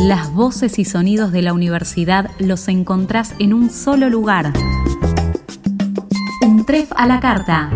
Las voces y sonidos de la universidad los encontrás en un solo lugar. Un tref a la carta.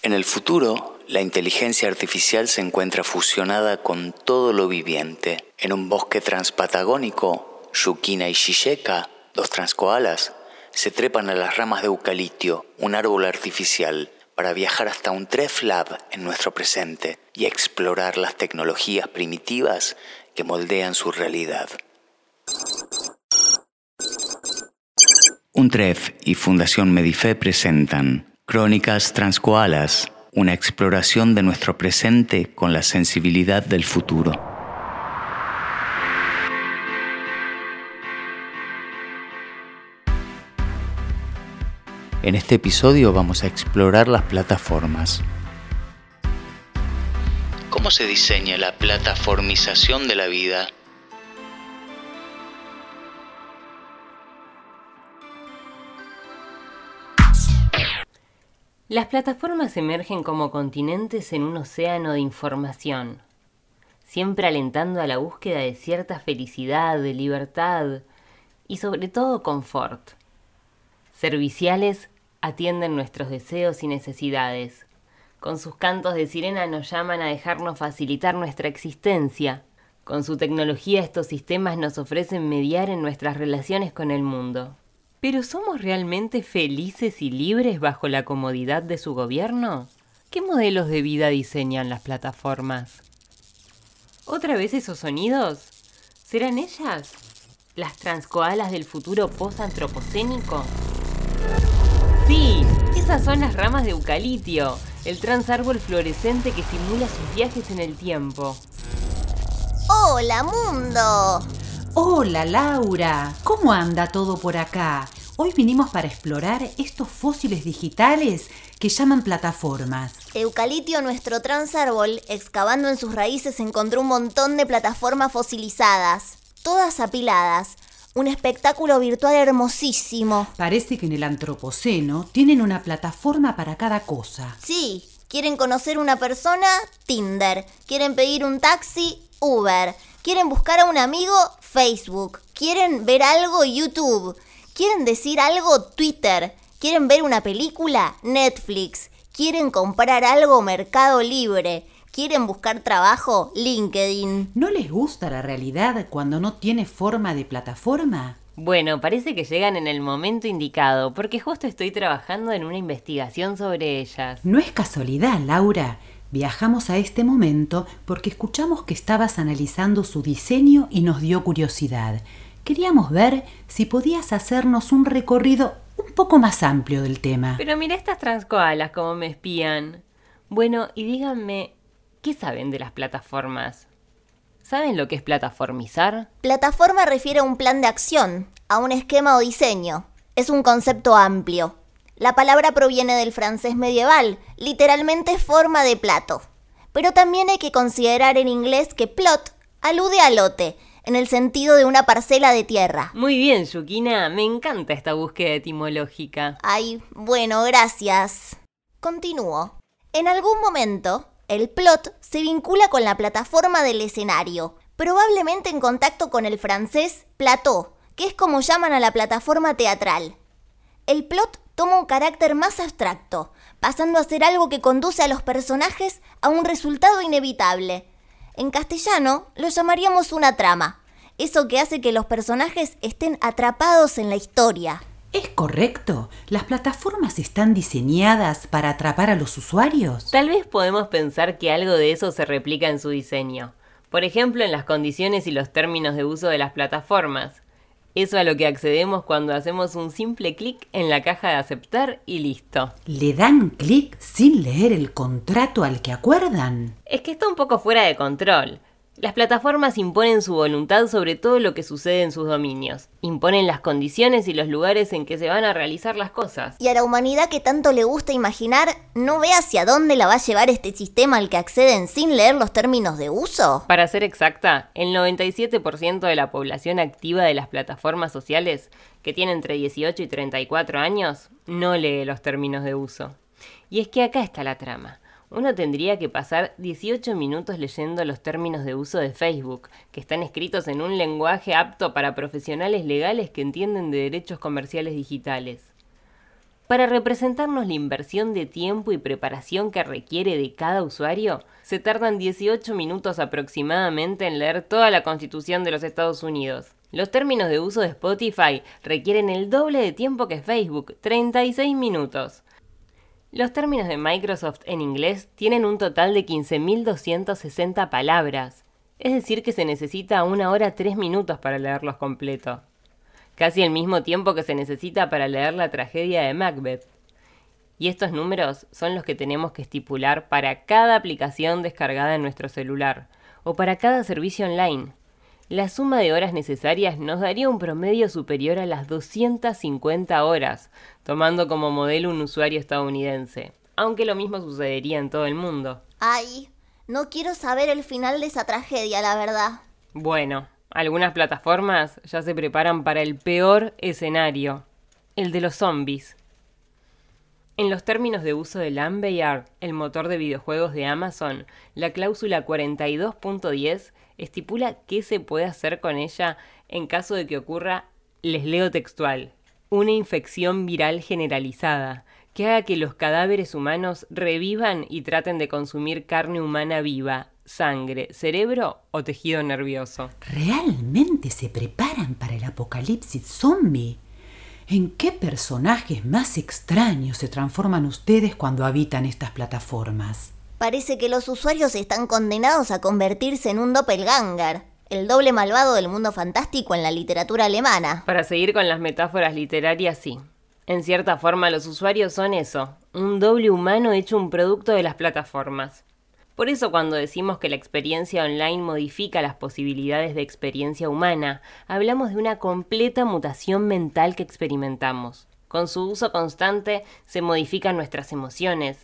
En el futuro, la inteligencia artificial se encuentra fusionada con todo lo viviente. En un bosque transpatagónico, Yukina y Shisheka, dos transkoalas, se trepan a las ramas de eucalipto, un árbol artificial, para viajar hasta un Tref Lab en nuestro presente y explorar las tecnologías primitivas que moldean su realidad. Un Tref y Fundación Medife presentan Crónicas Transcoalas, una exploración de nuestro presente con la sensibilidad del futuro. En este episodio vamos a explorar las plataformas. ¿Cómo se diseña la plataformización de la vida? Las plataformas emergen como continentes en un océano de información, siempre alentando a la búsqueda de cierta felicidad, de libertad y sobre todo confort. Serviciales atienden nuestros deseos y necesidades. Con sus cantos de sirena nos llaman a dejarnos facilitar nuestra existencia. Con su tecnología estos sistemas nos ofrecen mediar en nuestras relaciones con el mundo. ¿Pero somos realmente felices y libres bajo la comodidad de su gobierno? ¿Qué modelos de vida diseñan las plataformas? ¿Otra vez esos sonidos? ¿Serán ellas? ¿Las transcoalas del futuro post-antropocénico? Sí, esas son las ramas de eucalipto, el transárbol fluorescente que simula sus viajes en el tiempo. ¡Hola, mundo! Hola, Laura. ¿Cómo anda todo por acá? Hoy vinimos para explorar estos fósiles digitales que llaman plataformas. Eucalipto, nuestro transárbol, excavando en sus raíces, encontró un montón de plataformas fosilizadas, todas apiladas, un espectáculo virtual hermosísimo. Parece que en el Antropoceno tienen una plataforma para cada cosa. Sí, quieren conocer una persona, Tinder. Quieren pedir un taxi, Uber. Quieren buscar a un amigo, Facebook. Quieren ver algo, YouTube. Quieren decir algo, Twitter. Quieren ver una película, Netflix. Quieren comprar algo, Mercado Libre. ¿Quieren buscar trabajo? LinkedIn. ¿No les gusta la realidad cuando no tiene forma de plataforma? Bueno, parece que llegan en el momento indicado, porque justo estoy trabajando en una investigación sobre ellas. No es casualidad, Laura. Viajamos a este momento porque escuchamos que estabas analizando su diseño y nos dio curiosidad. Queríamos ver si podías hacernos un recorrido un poco más amplio del tema. Pero mira estas transcoalas como me espían. Bueno, y díganme, ¿Qué saben de las plataformas? ¿Saben lo que es plataformizar? Plataforma refiere a un plan de acción, a un esquema o diseño. Es un concepto amplio. La palabra proviene del francés medieval, literalmente forma de plato. Pero también hay que considerar en inglés que plot alude a lote, en el sentido de una parcela de tierra. Muy bien, Yukina, me encanta esta búsqueda etimológica. Ay, bueno, gracias. Continúo. En algún momento, el plot se vincula con la plataforma del escenario, probablemente en contacto con el francés plateau, que es como llaman a la plataforma teatral. El plot toma un carácter más abstracto, pasando a ser algo que conduce a los personajes a un resultado inevitable. En castellano lo llamaríamos una trama, eso que hace que los personajes estén atrapados en la historia. ¿Es correcto? ¿Las plataformas están diseñadas para atrapar a los usuarios? Tal vez podemos pensar que algo de eso se replica en su diseño. Por ejemplo, en las condiciones y los términos de uso de las plataformas. Eso a lo que accedemos cuando hacemos un simple clic en la caja de aceptar y listo. ¿Le dan clic sin leer el contrato al que acuerdan? Es que está un poco fuera de control. Las plataformas imponen su voluntad sobre todo lo que sucede en sus dominios. Imponen las condiciones y los lugares en que se van a realizar las cosas. Y a la humanidad que tanto le gusta imaginar, ¿no ve hacia dónde la va a llevar este sistema al que acceden sin leer los términos de uso? Para ser exacta, el 97% de la población activa de las plataformas sociales, que tiene entre 18 y 34 años, no lee los términos de uso. Y es que acá está la trama. Uno tendría que pasar 18 minutos leyendo los términos de uso de Facebook, que están escritos en un lenguaje apto para profesionales legales que entienden de derechos comerciales digitales. Para representarnos la inversión de tiempo y preparación que requiere de cada usuario, se tardan 18 minutos aproximadamente en leer toda la Constitución de los Estados Unidos. Los términos de uso de Spotify requieren el doble de tiempo que Facebook, 36 minutos. Los términos de Microsoft en inglés tienen un total de 15.260 palabras, es decir que se necesita una hora 3 minutos para leerlos completo. Casi el mismo tiempo que se necesita para leer la tragedia de Macbeth. Y estos números son los que tenemos que estipular para cada aplicación descargada en nuestro celular o para cada servicio online la suma de horas necesarias nos daría un promedio superior a las 250 horas, tomando como modelo un usuario estadounidense, aunque lo mismo sucedería en todo el mundo. Ay, no quiero saber el final de esa tragedia, la verdad. Bueno, algunas plataformas ya se preparan para el peor escenario, el de los zombies. En los términos de uso del Ambeyard, el motor de videojuegos de Amazon, la cláusula 42.10 estipula qué se puede hacer con ella en caso de que ocurra, les leo textual, una infección viral generalizada que haga que los cadáveres humanos revivan y traten de consumir carne humana viva, sangre, cerebro o tejido nervioso. ¿Realmente se preparan para el apocalipsis zombie? ¿En qué personajes más extraños se transforman ustedes cuando habitan estas plataformas? Parece que los usuarios están condenados a convertirse en un doppelganger, el doble malvado del mundo fantástico en la literatura alemana. Para seguir con las metáforas literarias, sí. En cierta forma los usuarios son eso, un doble humano hecho un producto de las plataformas. Por eso cuando decimos que la experiencia online modifica las posibilidades de experiencia humana, hablamos de una completa mutación mental que experimentamos. Con su uso constante se modifican nuestras emociones,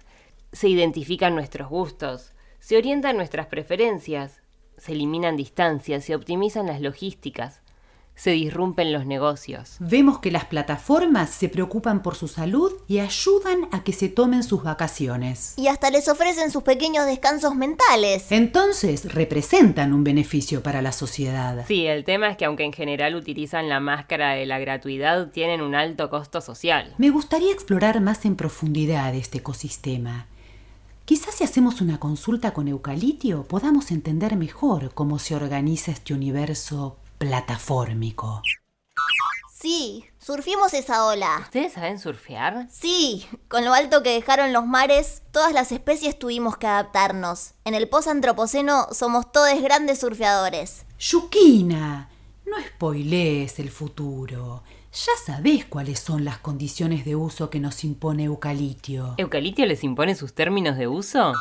se identifican nuestros gustos, se orientan nuestras preferencias, se eliminan distancias, se optimizan las logísticas, se disrumpen los negocios. Vemos que las plataformas se preocupan por su salud y ayudan a que se tomen sus vacaciones. Y hasta les ofrecen sus pequeños descansos mentales. Entonces representan un beneficio para la sociedad. Sí, el tema es que aunque en general utilizan la máscara de la gratuidad, tienen un alto costo social. Me gustaría explorar más en profundidad este ecosistema Quizás si hacemos una consulta con Eucalitio podamos entender mejor cómo se organiza este universo plataformico. Sí, surfimos esa ola. ¿Ustedes saben surfear? Sí, con lo alto que dejaron los mares, todas las especies tuvimos que adaptarnos. En el post-antropoceno somos todos grandes surfeadores. Yuquina, no spoilees el futuro. Ya sabés cuáles son las condiciones de uso que nos impone Eucalitio. ¿Eucalitio les impone sus términos de uso?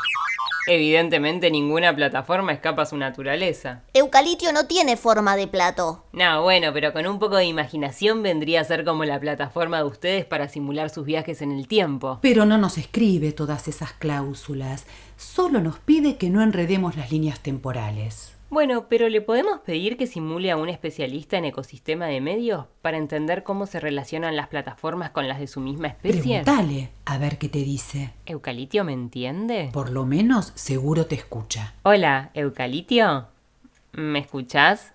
Evidentemente ninguna plataforma escapa a su naturaleza. Eucalitio no tiene forma de plato. No, bueno, pero con un poco de imaginación vendría a ser como la plataforma de ustedes para simular sus viajes en el tiempo. Pero no nos escribe todas esas cláusulas, solo nos pide que no enredemos las líneas temporales. Bueno, pero ¿le podemos pedir que simule a un especialista en ecosistema de medios para entender cómo se relacionan las plataformas con las de su misma especie? Dale, a ver qué te dice. ¿Eucalitio me entiende? Por lo menos seguro te escucha. Hola, Eucalitio. ¿Me escuchás?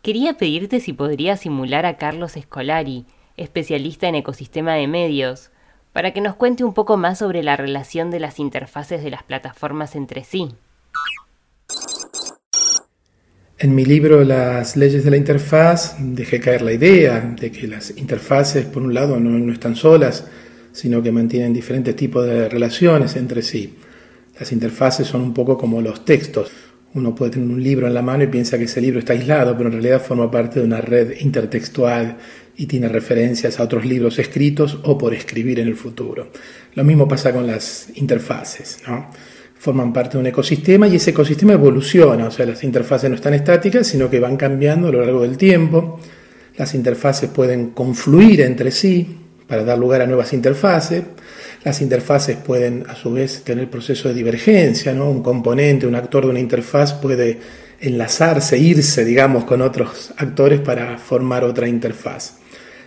Quería pedirte si podría simular a Carlos Escolari, especialista en ecosistema de medios, para que nos cuente un poco más sobre la relación de las interfaces de las plataformas entre sí. En mi libro Las leyes de la interfaz dejé caer la idea de que las interfaces, por un lado, no, están solas, sino que mantienen diferentes tipos de relaciones entre sí. Las interfaces son un poco como los textos. Uno puede tener un libro en la mano y piensa que ese libro está aislado, pero en realidad forma parte de una red intertextual y tiene referencias a otros libros escritos o por escribir en el futuro. Lo mismo pasa con las interfaces. ¿no? Forman parte de un ecosistema y ese ecosistema evoluciona, o sea, las interfaces no están estáticas, sino que van cambiando a lo largo del tiempo. Las interfaces pueden confluir entre sí para dar lugar a nuevas interfaces. Las interfaces pueden, a su vez, tener proceso de divergencia, ¿no? Un componente, un actor de una interfaz puede enlazarse, irse, digamos, con otros actores para formar otra interfaz.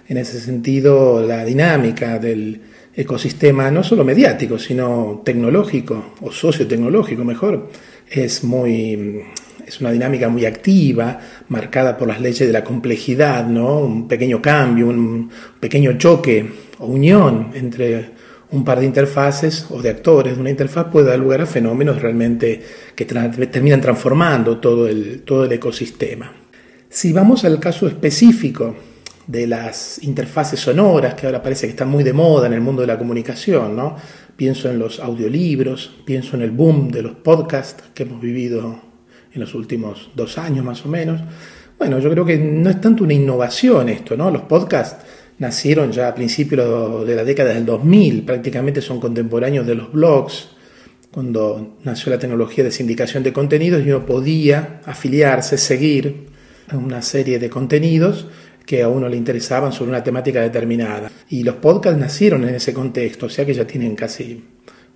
En ese sentido, la dinámica del ecosistema no solo mediático, sino tecnológico o sociotecnológico mejor, es muy es una dinámica muy activa, marcada por las leyes de la complejidad, ¿no? Un pequeño cambio, un pequeño choque o unión entre un par de interfaces o de actores de una interfaz puede dar lugar a fenómenos realmente que terminan transformando todo el, todo el ecosistema. Si vamos al caso específico de las interfaces sonoras, que ahora parece que están muy de moda en el mundo de la comunicación, ¿no? pienso en los audiolibros, pienso en el boom de los podcasts que hemos vivido en los últimos dos años más o menos. Bueno, yo creo que no es tanto una innovación esto, ¿no? Los podcasts nacieron ya a principios de la década del 2000, prácticamente son contemporáneos de los blogs, cuando nació la tecnología de sindicación de contenidos y uno podía afiliarse, seguir una serie de contenidos que a uno le interesaban sobre una temática determinada. Y los podcasts nacieron en ese contexto, o sea que ya tienen casi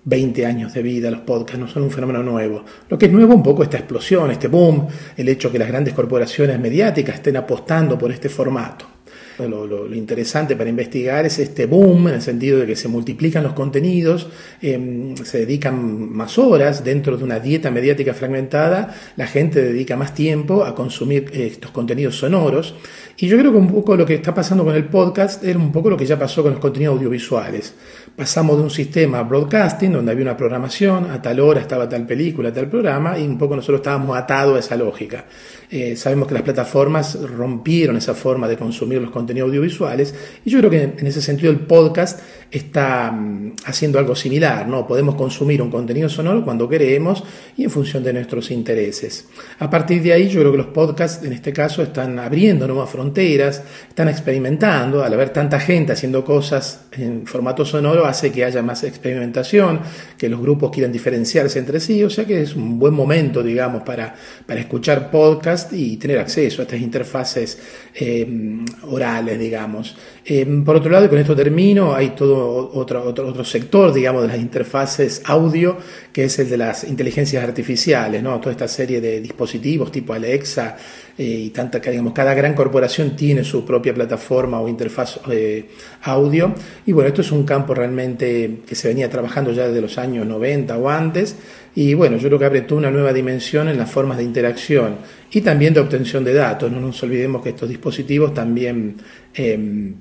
20 años de vida los podcasts, no son un fenómeno nuevo. Lo que es nuevo un poco esta explosión, este boom, el hecho que las grandes corporaciones mediáticas estén apostando por este formato. Lo, interesante para investigar es este boom, en el sentido de que se multiplican los contenidos, em, se dedican más horas dentro de una dieta mediática fragmentada, la gente dedica más tiempo a consumir eh, estos contenidos sonoros. Y yo creo que un poco lo que está pasando con el podcast es un poco lo que ya pasó con los contenidos audiovisuales. Pasamos de un sistema broadcasting, donde había una programación, a tal hora estaba tal película, tal programa, y un poco nosotros estábamos atados a esa lógica. Eh, sabemos que las plataformas rompieron esa forma de consumir los contenidos audiovisuales y yo creo que en ese sentido el podcast está mm, haciendo algo similar, ¿no? Podemos consumir un contenido sonoro cuando queremos y en función de nuestros intereses. A partir de ahí yo creo que los podcasts en este caso están abriendo nuevas fronteras, están experimentando, al haber tanta gente haciendo cosas en formato sonoro hace que haya más experimentación, que los grupos quieran diferenciarse entre sí, o sea que es un buen momento, digamos, para, para escuchar podcasts y tener acceso a estas interfaces eh, orales, digamos. Eh, por otro lado, y con esto termino, hay todo otro, otro, otro sector, digamos, de las interfaces audio, que es el de las inteligencias artificiales, ¿no? Toda esta serie de dispositivos tipo Alexa eh, y tanta, digamos, cada gran corporación tiene su propia plataforma o interfaz audio. Y bueno, esto es un campo realmente que se venía trabajando ya desde los años 90 o antes. Y bueno, yo creo que abre toda una nueva dimensión en las formas de interacción y también de obtención de datos. No nos olvidemos que estos dispositivos también em,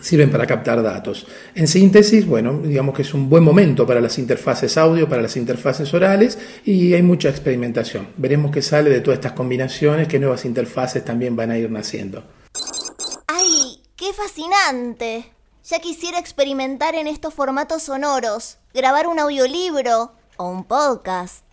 sirven para captar datos. En síntesis, bueno, digamos que es un buen momento para las interfaces audio, para las interfaces orales y hay mucha experimentación. Veremos qué sale de todas estas combinaciones, qué nuevas interfaces también van a ir naciendo. ¡Ay, qué fascinante! Ya quisiera experimentar en estos formatos sonoros, grabar un audiolibro o un podcast.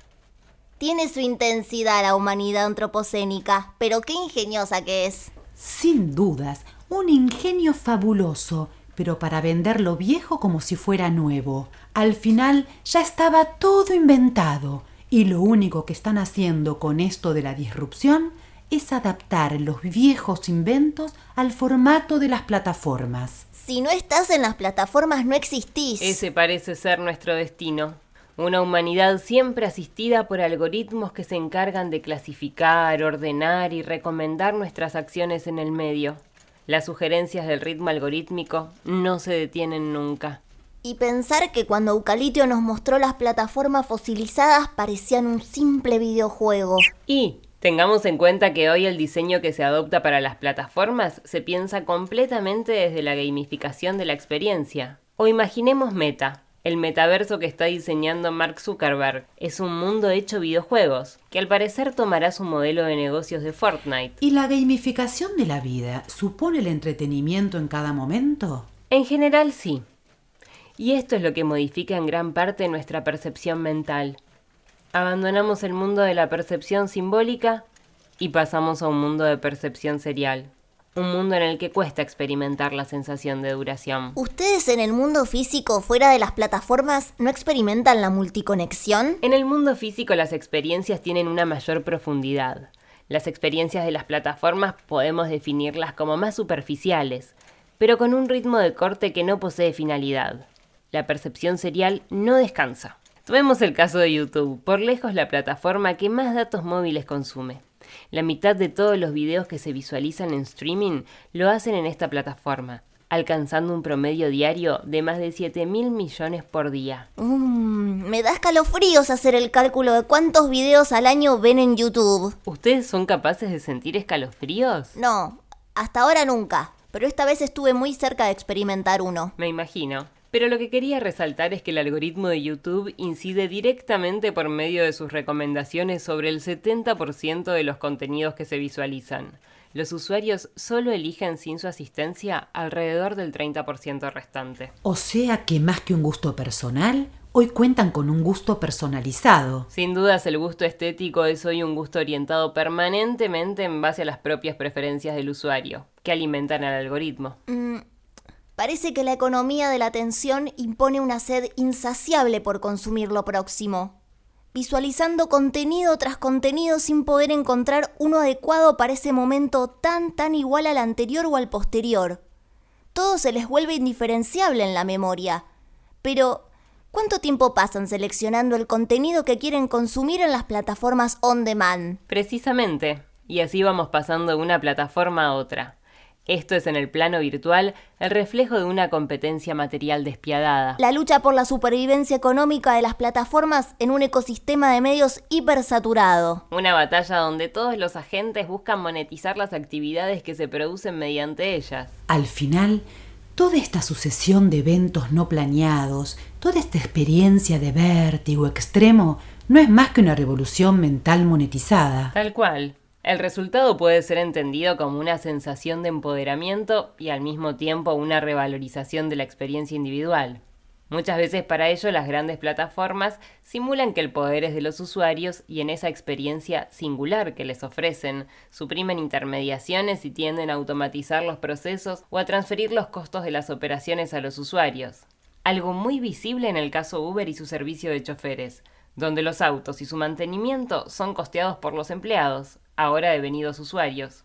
Tiene su intensidad la humanidad antropocénica, pero qué ingeniosa que es. Sin dudas, un ingenio fabuloso, pero para vender lo viejo como si fuera nuevo. Al final ya estaba todo inventado, y lo único que están haciendo con esto de la disrupción es adaptar los viejos inventos al formato de las plataformas. Si no estás en las plataformas no existís. Ese parece ser nuestro destino. Una humanidad siempre asistida por algoritmos que se encargan de clasificar, ordenar y recomendar nuestras acciones en el medio. Las sugerencias del ritmo algorítmico no se detienen nunca. Y pensar que cuando Eucalitio nos mostró las plataformas fosilizadas parecían un simple videojuego. Y tengamos en cuenta que hoy el diseño que se adopta para las plataformas se piensa completamente desde la gamificación de la experiencia. O imaginemos Meta, el metaverso que está diseñando Mark Zuckerberg es un mundo hecho videojuegos, que al parecer tomará su modelo de negocios de Fortnite. ¿Y la gamificación de la vida supone el entretenimiento en cada momento? En general sí. Y esto es lo que modifica en gran parte nuestra percepción mental. Abandonamos el mundo de la percepción simbólica y pasamos a un mundo de percepción serial un mundo en el que cuesta experimentar la sensación de duración. ¿Ustedes en el mundo físico, fuera de las plataformas, no experimentan la multiconexión? En el mundo físico las experiencias tienen una mayor profundidad. Las experiencias de las plataformas podemos definirlas como más superficiales, pero con un ritmo de corte que no posee finalidad. La percepción serial no descansa. Tomemos el caso de YouTube, por lejos la plataforma que más datos móviles consume. La mitad de todos los videos que se visualizan en streaming lo hacen en esta plataforma. alcanzando un promedio diario de más de 7 mil millones por día. Mm, me da escalofríos hacer el cálculo de cuántos videos al año ven en YouTube. ¿Ustedes son capaces de sentir escalofríos? No, hasta ahora nunca, pero esta vez estuve muy cerca de experimentar uno. Me imagino. Pero lo que quería resaltar es que el algoritmo de YouTube incide directamente por medio de sus recomendaciones sobre el 70% de los contenidos que se visualizan. Los usuarios solo eligen sin su asistencia alrededor del 30% restante. O sea que más que un gusto personal, hoy cuentan con un gusto personalizado. Sin dudas el gusto estético es hoy un gusto orientado permanentemente en base a las propias preferencias del usuario, que alimentan al algoritmo. Mm, parece que la economía de la atención impone una sed insaciable por consumir lo próximo visualizando contenido tras contenido sin poder encontrar uno adecuado para ese momento tan tan igual al anterior o al posterior. Todo se les vuelve indiferenciable en la memoria. Pero, ¿cuánto tiempo pasan seleccionando el contenido que quieren consumir en las plataformas on demand? Precisamente, y así vamos pasando de una plataforma a otra. Esto es en el plano virtual el reflejo de una competencia material despiadada. La lucha por la supervivencia económica de las plataformas en un ecosistema de medios hipersaturado. Una batalla donde todos los agentes buscan monetizar las actividades que se producen mediante ellas. Al final, toda esta sucesión de eventos no planeados, toda esta experiencia de vértigo extremo, no es más que una revolución mental monetizada. Tal cual. El resultado puede ser entendido como una sensación de empoderamiento y al mismo tiempo una revalorización de la experiencia individual. Muchas veces para ello las grandes plataformas simulan que el poder es de los usuarios y en esa experiencia singular que les ofrecen, suprimen intermediaciones y tienden a automatizar los procesos o a transferir los costos de las operaciones a los usuarios. Algo muy visible en el caso Uber y su servicio de choferes, donde los autos y su mantenimiento son costeados por los empleados, ahora devenidos usuarios.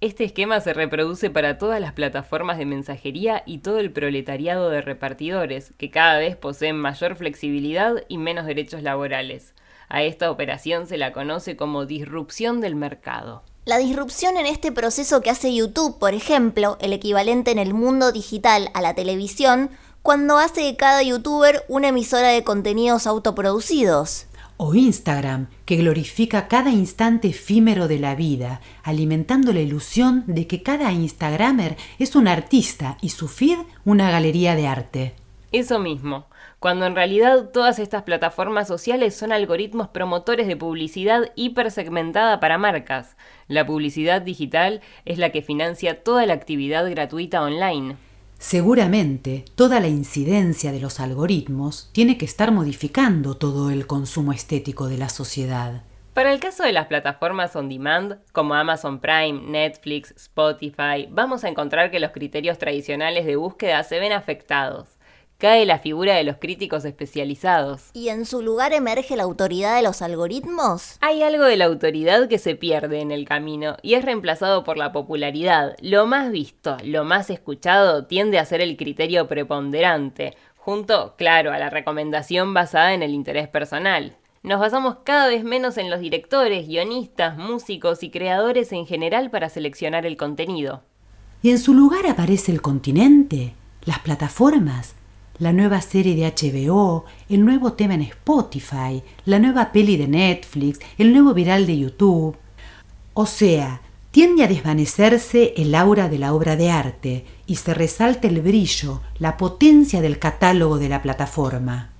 Este esquema se reproduce para todas las plataformas de mensajería y todo el proletariado de repartidores, que cada vez poseen mayor flexibilidad y menos derechos laborales. A esta operación se la conoce como disrupción del mercado. La disrupción en este proceso que hace YouTube, por ejemplo, el equivalente en el mundo digital a la televisión, cuando hace de cada youtuber una emisora de contenidos autoproducidos o Instagram, que glorifica cada instante efímero de la vida, alimentando la ilusión de que cada Instagramer es un artista y su feed una galería de arte. Eso mismo, cuando en realidad todas estas plataformas sociales son algoritmos promotores de publicidad hipersegmentada para marcas. La publicidad digital es la que financia toda la actividad gratuita online. Seguramente toda la incidencia de los algoritmos tiene que estar modificando todo el consumo estético de la sociedad. Para el caso de las plataformas on demand, como Amazon Prime, Netflix, Spotify, vamos a encontrar que los criterios tradicionales de búsqueda se ven afectados cae la figura de los críticos especializados. ¿Y en su lugar emerge la autoridad de los algoritmos? Hay algo de la autoridad que se pierde en el camino y es reemplazado por la popularidad. Lo más visto, lo más escuchado tiende a ser el criterio preponderante, junto, claro, a la recomendación basada en el interés personal. Nos basamos cada vez menos en los directores, guionistas, músicos y creadores en general para seleccionar el contenido. ¿Y en su lugar aparece el continente? ¿Las plataformas? La nueva serie de HBO, el nuevo tema en Spotify, la nueva peli de Netflix, el nuevo viral de YouTube. O sea, tiende a desvanecerse el aura de la obra de arte y se resalta el brillo, la potencia del catálogo de la plataforma.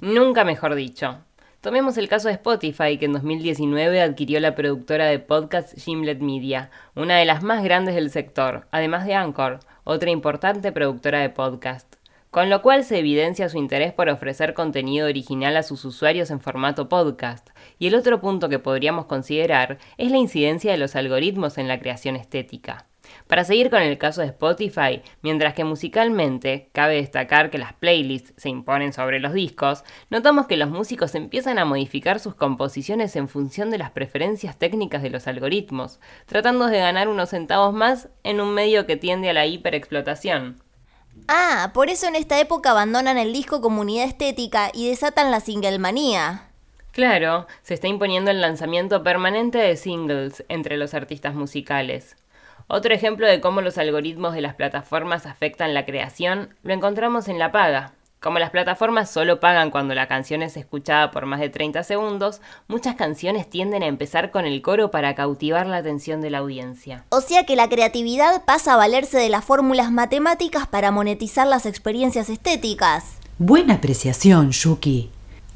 Nunca mejor dicho. Tomemos el caso de Spotify, que en 2019 adquirió la productora de podcast Gimlet Media, una de las más grandes del sector, además de Anchor, otra importante productora de podcast con lo cual se evidencia su interés por ofrecer contenido original a sus usuarios en formato podcast. Y el otro punto que podríamos considerar es la incidencia de los algoritmos en la creación estética. Para seguir con el caso de Spotify, mientras que musicalmente cabe destacar que las playlists se imponen sobre los discos, notamos que los músicos empiezan a modificar sus composiciones en función de las preferencias técnicas de los algoritmos, tratando de ganar unos centavos más en un medio que tiende a la hiperexplotación. Ah, por eso en esta época abandonan el disco como unidad estética y desatan la singlemanía. Claro, se está imponiendo el lanzamiento permanente de singles entre los artistas musicales. Otro ejemplo de cómo los algoritmos de las plataformas afectan la creación lo encontramos en la paga. Como las plataformas solo pagan cuando la canción es escuchada por más de 30 segundos, muchas canciones tienden a empezar con el coro para cautivar la atención de la audiencia. O sea que la creatividad pasa a valerse de las fórmulas matemáticas para monetizar las experiencias estéticas. Buena apreciación, Yuki.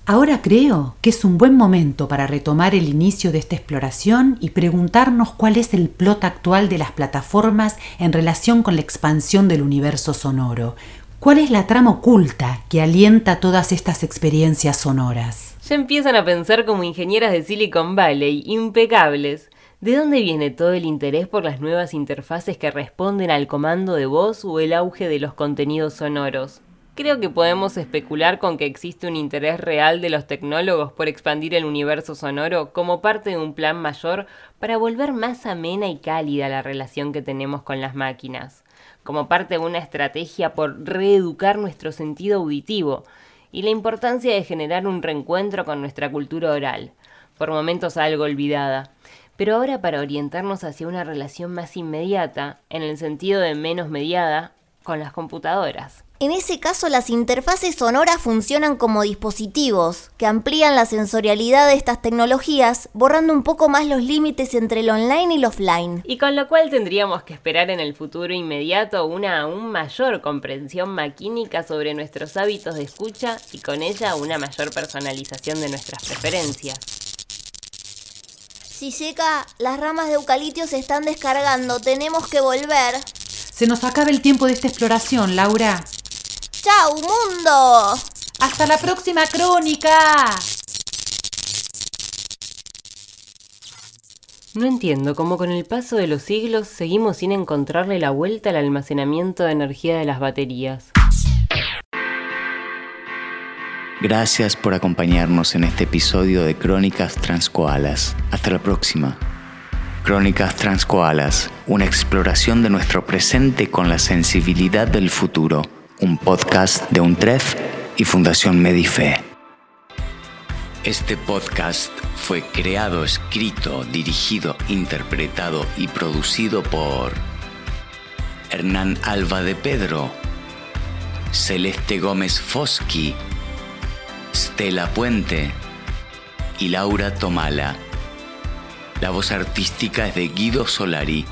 Ahora creo que es un buen momento para retomar el inicio de esta exploración y preguntarnos cuál es el plot actual de las plataformas en relación con la expansión del universo sonoro. ¿Cuál es la trama oculta que alienta todas estas experiencias sonoras? Ya empiezan a pensar como ingenieras de Silicon Valley, impecables. ¿De dónde viene todo el interés por las nuevas interfaces que responden al comando de voz o el auge de los contenidos sonoros? Creo que podemos especular con que existe un interés real de los tecnólogos por expandir el universo sonoro como parte de un plan mayor para volver más amena y cálida la relación que tenemos con las máquinas, como parte de una estrategia por reeducar nuestro sentido auditivo y la importancia de generar un reencuentro con nuestra cultura oral, por momentos algo olvidada, pero ahora para orientarnos hacia una relación más inmediata, en el sentido de menos mediada, con las computadoras. En ese caso, las interfaces sonoras funcionan como dispositivos que amplían la sensorialidad de estas tecnologías, borrando un poco más los límites entre el online y el offline. Y con lo cual tendríamos que esperar en el futuro inmediato una aún mayor comprensión maquínica sobre nuestros hábitos de escucha y con ella una mayor personalización de nuestras preferencias. Si seca, las ramas de eucalipto se están descargando, tenemos que volver. Se nos acaba el tiempo de esta exploración, Laura. ¡Chao, mundo! ¡Hasta la próxima crónica! No entiendo cómo con el paso de los siglos seguimos sin encontrarle la vuelta al almacenamiento de energía de las baterías. Gracias por acompañarnos en este episodio de Crónicas Transcoalas. Hasta la próxima. Crónicas Transcoalas, una exploración de nuestro presente con la sensibilidad del futuro, un podcast de UNTREF y Fundación Medife. Este podcast fue creado, escrito, dirigido, interpretado y producido por Hernán Alba de Pedro, Celeste Gómez Foschi, Stella Puente y Laura Tomala. La voz artística es de Guido Solari.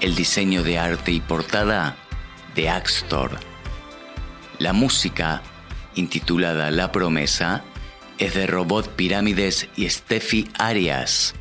El diseño de arte y portada de Axtor. La música, intitulada La Promesa, es de Robot Pirámides y Steffi Arias.